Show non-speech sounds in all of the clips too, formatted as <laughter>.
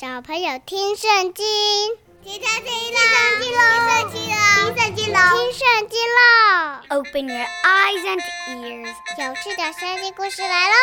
小朋友听圣经，听圣经啦！听圣经喽！听圣经喽！听圣经喽！Open your eyes and ears，有趣的圣经故事来喽！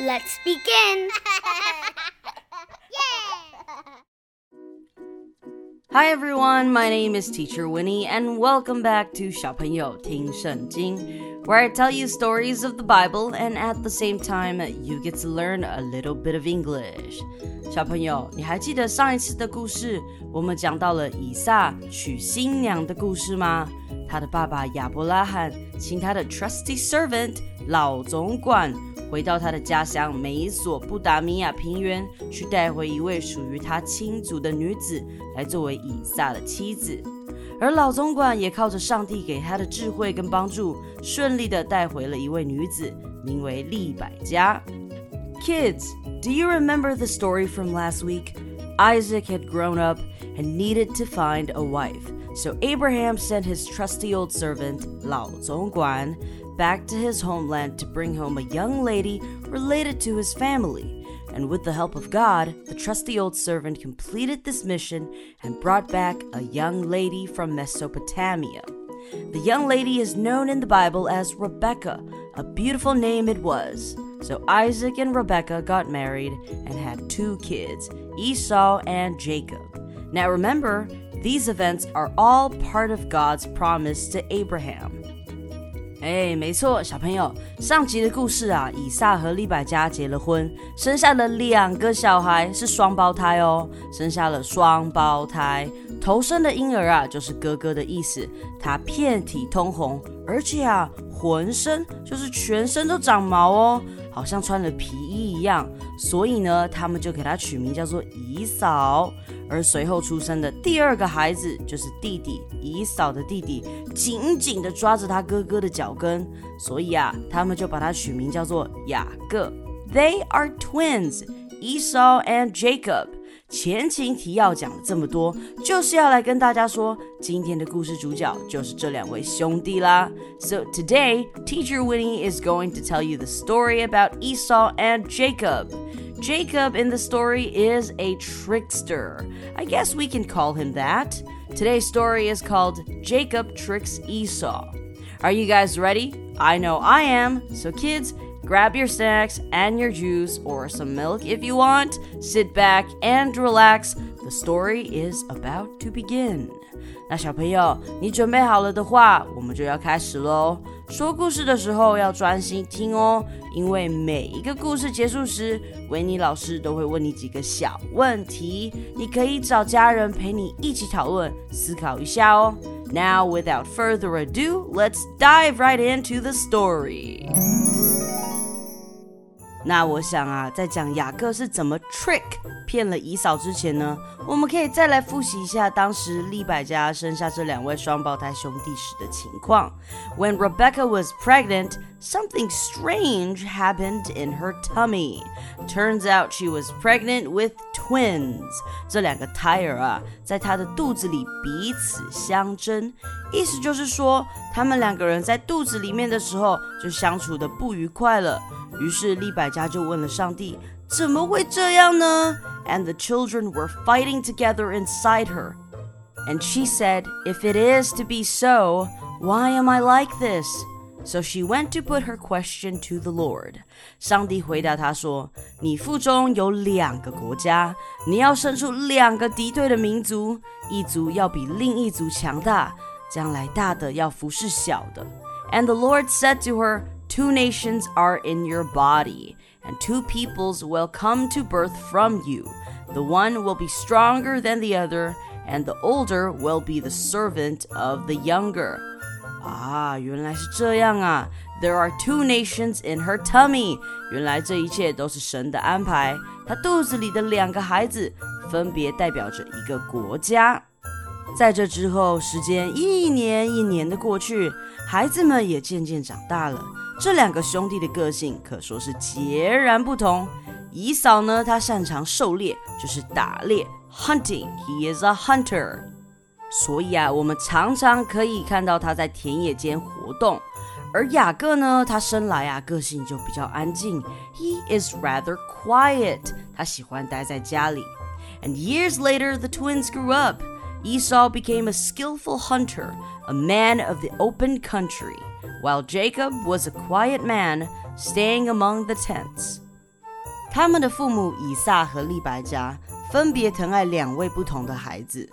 Let's begin。Hi everyone, my name is Teacher Winnie, and welcome back to 小朋友听圣经, Where I tell you stories of the Bible, and at the same time, you get to learn a little bit of English. 小朋友，你还记得上一次的故事，我们讲到了以撒娶新娘的故事吗？他的爸爸亚伯拉罕请他的 trusty servant 老总管。回到他的家乡美索不达米亚平原，去带回一位属于他亲族的女子来作为以撒的妻子。而老总管也靠着上帝给他的智慧跟帮助，顺利的带回了一位女子，名为利百加。Kids, do you remember the story from last week? Isaac had grown up and needed to find a wife. So Abraham sent his trusty old servant, Lao Zongguan, back to his homeland to bring home a young lady related to his family. And with the help of God, the trusty old servant completed this mission and brought back a young lady from Mesopotamia. The young lady is known in the Bible as Rebecca, a beautiful name it was. So Isaac and Rebecca got married and had two kids, Esau and Jacob. Now remember, these events are all part of God's promise to Abraham. 哎，没错，小朋友，上集的故事啊，以撒和利百加结了婚，生下了两个小孩，是双胞胎哦，生下了双胞胎，头生的婴儿啊，就是哥哥的意思。他遍体通红，而且啊，浑身就是全身都长毛哦，好像穿了皮衣一样，所以呢，他们就给他取名叫做以扫。而随后出生的第二个孩子就是弟弟以嫂的弟弟，紧紧地抓着他哥哥的脚跟，所以啊，他们就把他取名叫做雅各。They are twins, Esau and Jacob。前情提要讲了这么多，就是要来跟大家说，今天的故事主角就是这两位兄弟啦。So today, Teacher Winnie is going to tell you the story about Esau and Jacob. Jacob in the story is a trickster. I guess we can call him that. Today's story is called Jacob Tricks Esau. Are you guys ready? I know I am. So, kids, grab your snacks and your juice or some milk if you want. Sit back and relax. The story is about to begin. 那小朋友，你准备好了的话，我们就要开始喽。说故事的时候要专心听哦，因为每一个故事结束时，维尼老师都会问你几个小问题，你可以找家人陪你一起讨论、思考一下哦。Now, without further ado, let's dive right into the story. 那我想啊，在讲雅各是怎么 trick 骗了姨嫂之前呢，我们可以再来复习一下当时利百家生下这两位双胞胎兄弟时的情况。When Rebecca was pregnant, something strange happened in her tummy. Turns out she was pregnant with twins. 这两个胎儿啊，在她的肚子里彼此相争，意思就是说，他们两个人在肚子里面的时候就相处的不愉快了。于是利百加就问了上帝：“怎么会这样呢？” And the children were fighting together inside her. And she said, If it is to be so, why am I like this? So she went to put her question to the Lord. 上帝回答她说：“你腹中有两个国家，你要生出两个敌对的民族，一族要比另一族强大，将来大的要服侍小的。” And the Lord said to her, Two nations are in your body, and two peoples will come to birth from you. The one will be stronger than the other, and the older will be the servant of the younger. 啊，原来是这样啊！There are two nations in her tummy。原来这一切都是神的安排。她肚子里的两个孩子，分别代表着一个国家。在这之后，时间一年一年的过去，孩子们也渐渐长大了。 这两个兄弟的个性可说是截然不同。以扫呢，她擅长狩猎，就是打猎 （hunting），he is a hunter。所以啊，我们常常可以看到他在田野间活动。而雅各呢，他生来啊个性就比较安静，he is rather quiet，他喜欢待在家里。And years later, the twins grew up. Esau became a skillful hunter, a man of the open country while Jacob was a quiet man, staying among the tents. 他们的父母以撒和利百加分别疼爱两位不同的孩子。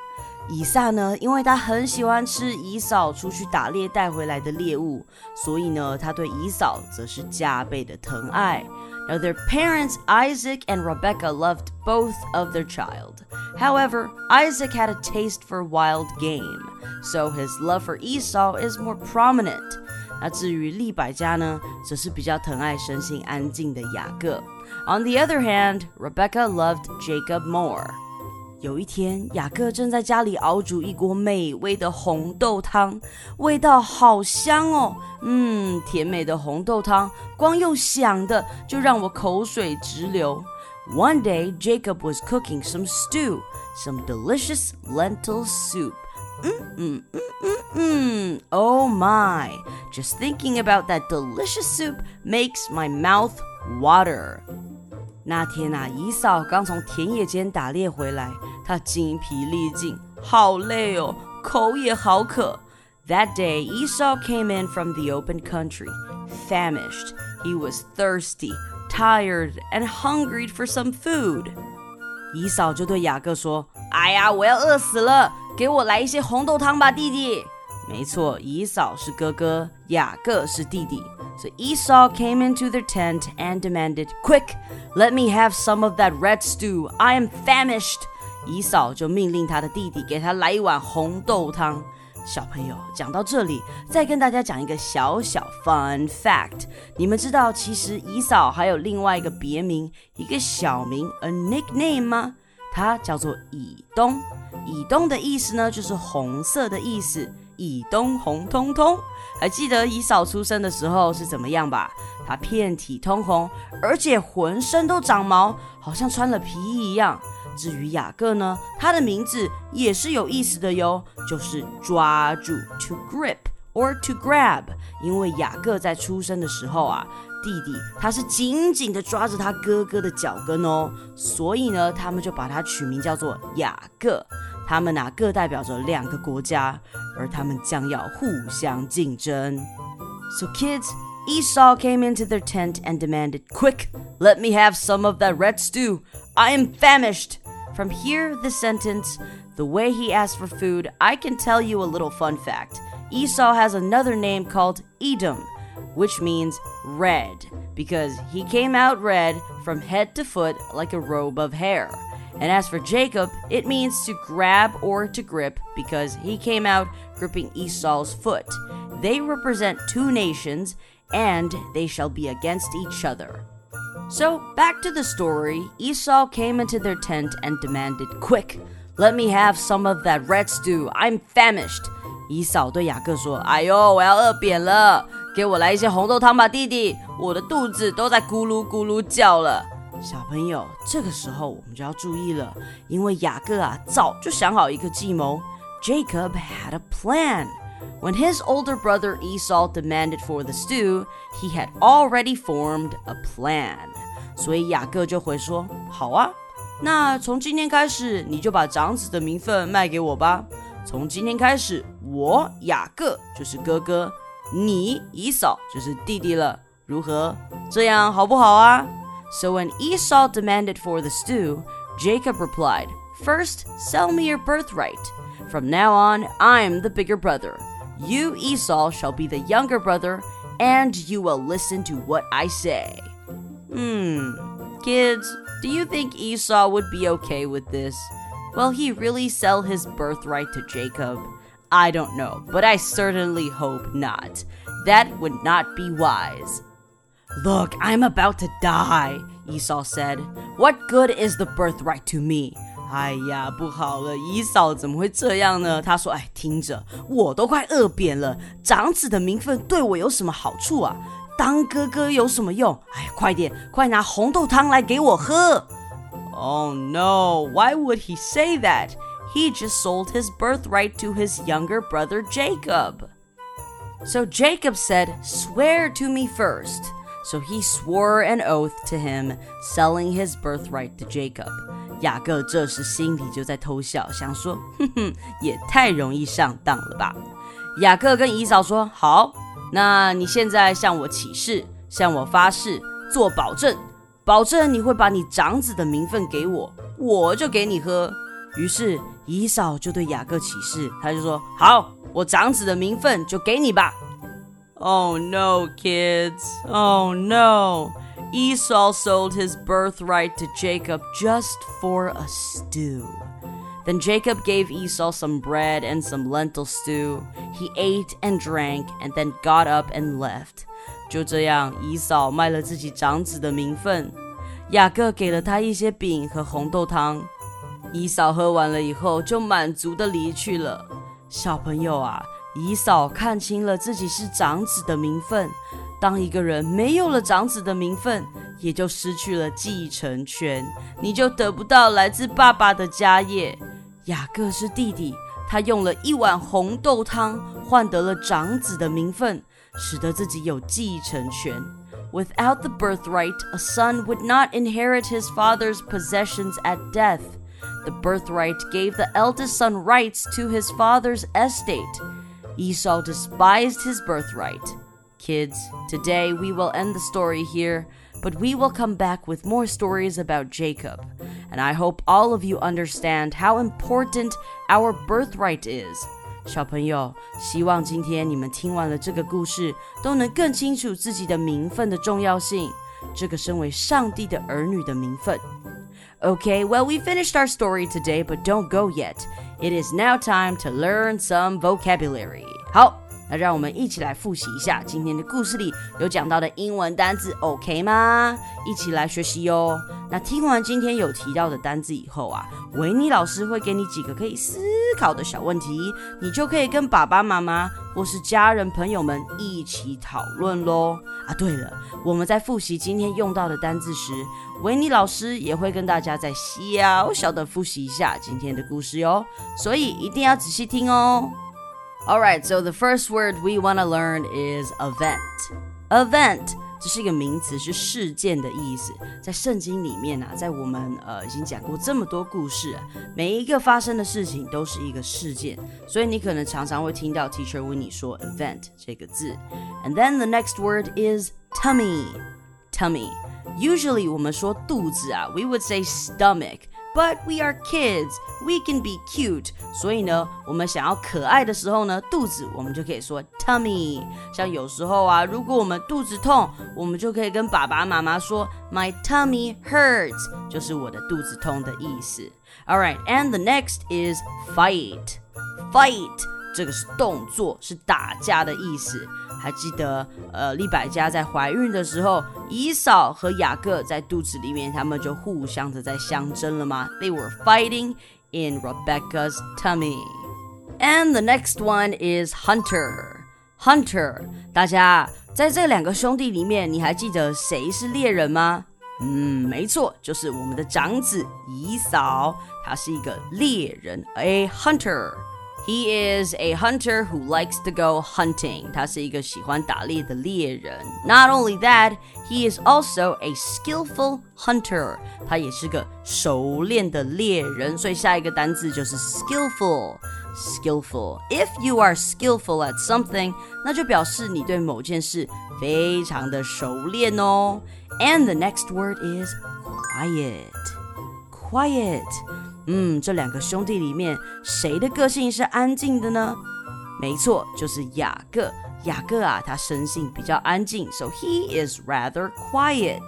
以撒呢，因为他很喜欢吃以扫出去打猎带回来的猎物，所以呢，他对以扫则是加倍的疼爱。Now their parents Isaac and Rebecca loved both of their child. However, Isaac had a taste for wild game, so his love for Esau is more prominent. 那至于利百加呢，则是比较疼爱生性安静的雅各。On the other hand, Rebecca loved Jacob more. 有一天，雅各正在家里熬煮一锅美味的红豆汤，味道好香哦。嗯，甜美的红豆汤，光用想的就让我口水直流。One day, Jacob was cooking some stew, some delicious lentil soup. Mm, mm, mm, oh my, just thinking about that delicious soup makes my mouth water. 那天啊，以扫刚从田野间打猎回来，她精疲力尽，好累哦，口也好渴。That day, Esau came in from the open country, famished. He was thirsty, tired, and hungry for some food. 以扫就对雅各说：“哎呀，我要饿死了。”给我来一些红豆汤吧，弟弟。”没错，姨嫂是哥哥，雅各是弟弟。So Esau came into the tent and demanded, Quick, let me have some of that red stew. I am famished. 姨嫂就命令他的弟弟给他来一碗红豆汤。小朋友，讲到这里，再跟大家讲一个小小 fun fact。你们知道，其实姨嫂还有另外一个别名，一个小名，a nickname 吗？它叫做以东。以东的意思呢，就是红色的意思。以东红彤彤，还记得以嫂出生的时候是怎么样吧？它遍体通红，而且浑身都长毛，好像穿了皮衣一样。至于雅各呢，他的名字也是有意思的哟，就是抓住 to grip or to grab。因为雅各在出生的时候啊，弟弟他是紧紧的抓着他哥哥的脚跟哦，所以呢，他们就把他取名叫做雅各。他们啊，各代表着两个国家，而他们将要互相竞争。So kids, Esau came into their tent and demanded, "Quick, let me have some of that red stew. I am famished." From here, the sentence, the way he asked for food, I can tell you a little fun fact. Esau has another name called Edom, which means red, because he came out red from head to foot like a robe of hair. And as for Jacob, it means to grab or to grip because he came out gripping Esau's foot. They represent two nations and they shall be against each other. So, back to the story Esau came into their tent and demanded, Quick, let me have some of that red stew. I'm famished. 以扫对雅各说：“哎呦，我要饿扁了， 给我来一些红豆汤吧，弟弟，我的肚子都在咕噜咕噜叫了。”小朋友，这个时候我们就要注意了，因为雅各啊早就想好一个计谋。Jacob had a plan. When his older brother Esau demanded for the stew, he had already formed a plan. 所以雅各就会说：“好啊，那从今天开始，你就把长子的名分卖给我吧。从今天开始，我雅各就是哥哥，你以扫就是弟弟了，如何？这样好不好啊？So when Esau demanded for the stew, Jacob replied, First, sell me your birthright. From now on, I'm the bigger brother. You, Esau, shall be the younger brother, and you will listen to what I say. Hmm. Kids, do you think Esau would be okay with this? Will he really sell his birthright to Jacob? I don't know, but I certainly hope not. That would not be wise. Look, I'm about to die, Esau said. What good is the birthright to me? 哎呀，不好了，以扫怎么会这样呢？他说：“哎，听着，我都快饿扁了，长子的名分对我有什么好处啊？当哥哥有什么用？哎，快点，快拿红豆汤来给我喝！” Oh no, why would he say that? He just sold his birthright to his younger brother Jacob. So Jacob said, Swear to me first. So he swore an oath to him, selling his birthright to Jacob. 雅各这时心里就在偷笑，想说：“哼哼，也太容易上当了吧。”雅各跟姨嫂说：“好，那你现在向我起誓，向我发誓，做保证，保证你会把你长子的名分给我，我就给你喝。”于是 <laughs> 姨嫂就对雅各起誓，他就说：“好，我长子的名分就给你吧。” Oh no, kids! Oh no! Esau sold his birthright to Jacob just for a stew. Then Jacob gave Esau some bread and some lentil stew. He ate and drank and then got up and left. 就这样，以扫卖了自己长子的名分，雅各给了他一些饼和红豆汤。 姨嫂喝完了以后，就满足的离去了。小朋友啊，姨嫂看清了自己是长子的名分。当一个人没有了长子的名分，也就失去了继承权，你就得不到来自爸爸的家业。雅各是弟弟，他用了一碗红豆汤换得了长子的名分，使得自己有继承权。Without the birthright, a son would not inherit his father's possessions at death. The birthright gave the eldest son rights to his father's estate. Esau despised his birthright. Kids, today we will end the story here but we will come back with more stories about Jacob. And I hope all of you understand how important our birthright is. 小朋友，希望今天你们听完了这个故事，都能更清楚自己的名分的重要性。这个身为上帝的儿女的名分。 Okay, well, we finished our story today, but don't go yet. It is now time to learn some vocabulary. 好。那让我们一起来复习一下今天的故事里有讲到的英文单字，OK 吗？一起来学习哟。那听完今天有提到的单字以后啊， 维尼老师会给你几个可以思考的小问题，你就可以跟爸爸妈妈或是家人朋友们一起讨论喽。啊，对了，我们在复习今天用到的单字时，维尼老师也会跟大家再小小的复习一下今天的故事哟，所以一定要仔细听哦。All right, so the first word we want to learn is event. Event 这是一个名词，是事件的意思。在圣经里面啊，在我们呃已经讲过这么多故事，每一个发生的事情都是一个事件，所以你可能常常会听到 teacher 问你说 event 这个字。And then the next word is tummy. Tummy. Usually 我们说肚子啊，we would say stomach. But we are kids, we can be cute. 所以呢，我们想要可爱的时候呢，肚子我们就可以说 tummy。像有时候啊，如果我们肚子痛，我们就可以跟爸爸妈妈说 My tummy hurts，就是我的肚子痛的意思。All right, and the next is fight. Fight 这个是动作，是打架的意思。 还记得，呃，利百加在怀孕的时候，以扫和雅各在肚子里面，他们就互相的在相争了吗？They were fighting in Rebecca's tummy. And the next one is Hunter. Hunter，大家在这两个兄弟里面，你还记得谁是猎人吗？嗯，没错，就是我们的长子以扫，他是一个猎人，a hunter。he is a hunter who likes to go hunting. 他是一个喜欢打猎的猎人。Not only that, he is also a skillful hunter. 他也是个熟练的猎人。所以下一个单词就是 skillful. Skillful. If you are skillful at something, 那就表示你对某件事非常的熟练哦。And the next word is quiet. Quiet. 嗯，这两个兄弟里面，谁的个性是安静的呢？没错，就是雅各。雅各啊，他生性比较安静，so he is rather quiet.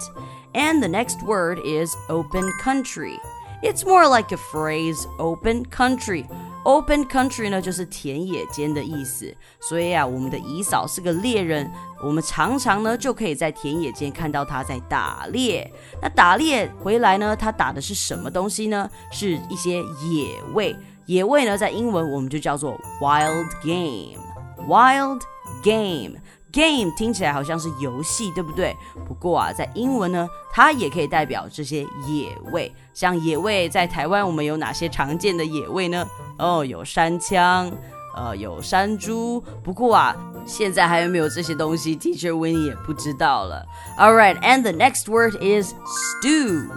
And the next word is open country. It's more like a phrase, open country. Open country 呢，就是田野间的意思。所以啊，我们的姨嫂是个猎人，我们常常呢就可以在田野间看到她在打猎。那打猎回来呢，她打的是什么东西呢？是一些野味。野味呢，在英文我们就叫做 wild game。Wild game。Game 听起来好像是游戏，对不对？不过啊，在英文呢，它也可以代表这些野味。像野味，在台湾我们有哪些常见的野味呢？哦，有山枪，呃，有山猪。不过啊，现在还有没有这些东西？Teacher Winnie 也不知道了。All right, and the next word is stew.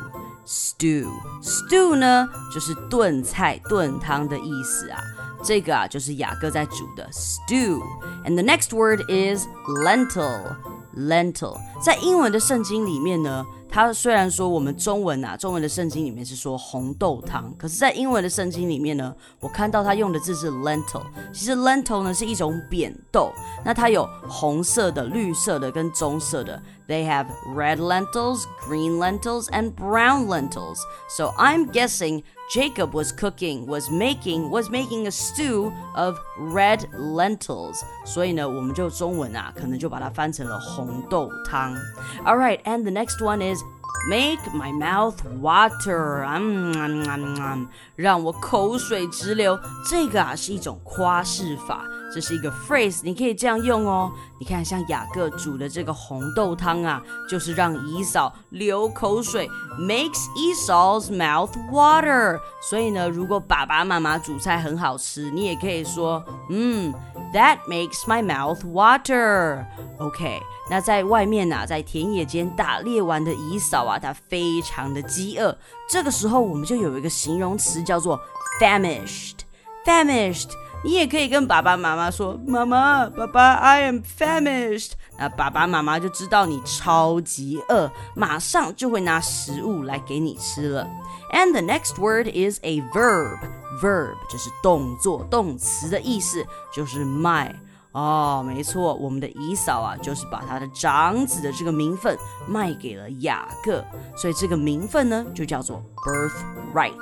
stew，stew 呢就是炖菜、炖汤的意思啊。这个啊就是雅各在煮的 stew。And the next word is lentil。lentil 在英文的圣经里面呢，它虽然说我们中文啊，中文的圣经里面是说红豆汤，可是，在英文的圣经里面呢，我看到它用的字是 lentil。其实 lentil 呢是一种扁豆，那它有红色的、绿色的跟棕色的。They have red lentils, green lentils, and brown lentils. So I'm guessing Jacob was cooking, was making, was making a stew of red lentils. 所以呢，我们就中文啊，可能就把它翻成了红豆汤。All right, and the next one is Make my mouth water，嗯嗯嗯嗯，让我口水直流。这个啊是一种夸饰法。这是一个 phrase，你可以这样用哦。你看，像雅各煮的这个红豆汤啊，就是让姨嫂流口水，makes Esau's mouth water。所以呢，如果爸爸妈妈煮菜很好吃，你也可以说，嗯，that makes my mouth water。OK，那在外面呐，在田野间打猎完的姨嫂啊，他非常的饥饿。这个时候，我们就有一个形容词叫做 famished。famished 你也可以跟爸爸妈妈说：“妈妈，爸爸，I am famished。”那爸爸妈妈就知道你超级饿，马上就会拿食物来给你吃了。And the next word is a verb. Verb 就是动作、动词的意思，就是卖。哦，没错，我们的姨嫂啊，就是把她的长子的这个名分卖给了雅各，所以这个名分呢，就叫做 birthright。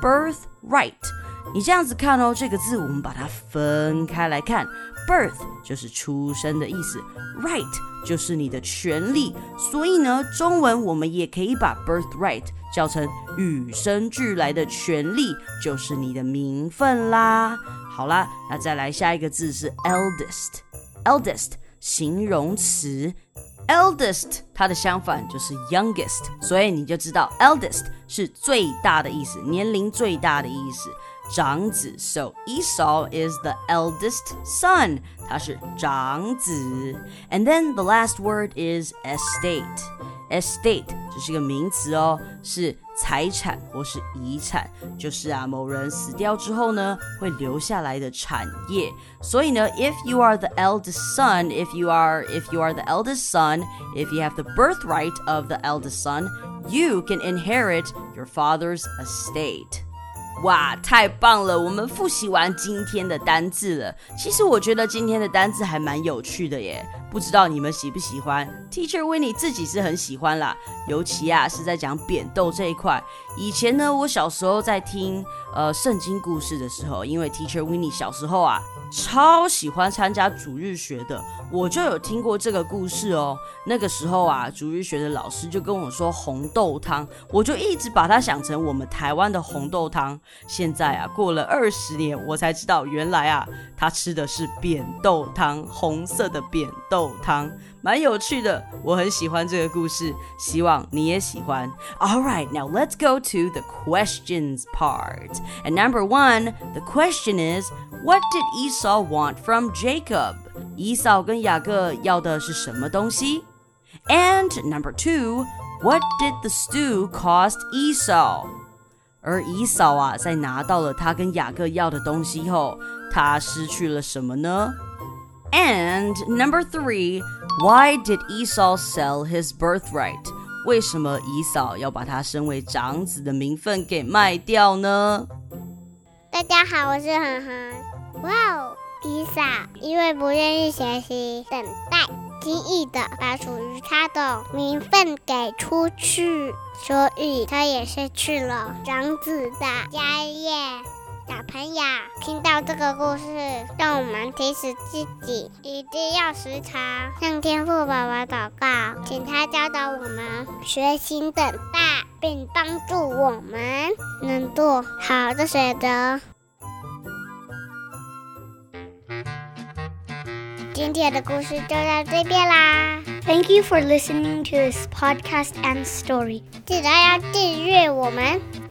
birthright。你这样子看哦，这个字我们把它分开来看，birth 就是出生的意思，right 就是你的权利，所以呢，中文我们也可以把 birthright 叫成与生俱来的权利，就是你的名分啦。好啦，那再来下一个字是 eldest，eldest 形容词，eldest 它的相反就是 youngest，所以你就知道 eldest 是最大的意思，年龄最大的意思。长子，so Esau is the eldest son，他是长子。And then the last word is estate。estate 这是一个名词哦，是财产或是遗产，就是啊某人死掉之后呢会留下来的产业。所以呢，if you are the eldest son，if you are if you are the eldest son，if you have the birthright of the eldest son，you can inherit your father's estate。 哇，太棒了！我们复习完今天的单字了。其实我觉得今天的单字还蛮有趣的耶，不知道你们喜不喜欢？Teacher Winnie 自己是很喜欢啦，尤其啊是在讲扁豆这一块。以前呢，我小时候在听呃圣经故事的时候，因为 Teacher Winnie 小时候啊。超喜欢参加主日学的，我就有听过这个故事哦。那个时候啊，主日学的老师就跟我说红豆汤，我就一直把它想成我们台湾的红豆汤。现在啊，过了二十年，我才知道原来啊，他吃的是扁豆汤，红色的扁豆汤。蛮有趣的，我很喜欢这个故事，希望你也喜欢。All right, now let's go to the questions part. And number one, the question is, what did Esau want from Jacob? 以扫跟雅各要的是什么东西？And number two, what did the stew cost Esau? 而以扫啊，在拿到了他跟雅各要的东西后，他失去了什么呢 ？and number three, why did Esau sell his birthright? 为什么以扫要把他身为长子的名分给卖掉呢？大家好，我是涵涵。哇哦，以扫因为不愿意学习，等待，轻易的把属于他的名分给出去，所以他也失去了长子的家业。 小朋友听到这个故事，让我们提醒自己一定要时常向天赋爸爸祷告，请他教导我们学习等待，并帮助我们能做好的选择。今天的故事就到这边啦。Thank you for listening to this podcast and story. 记得要订阅我们。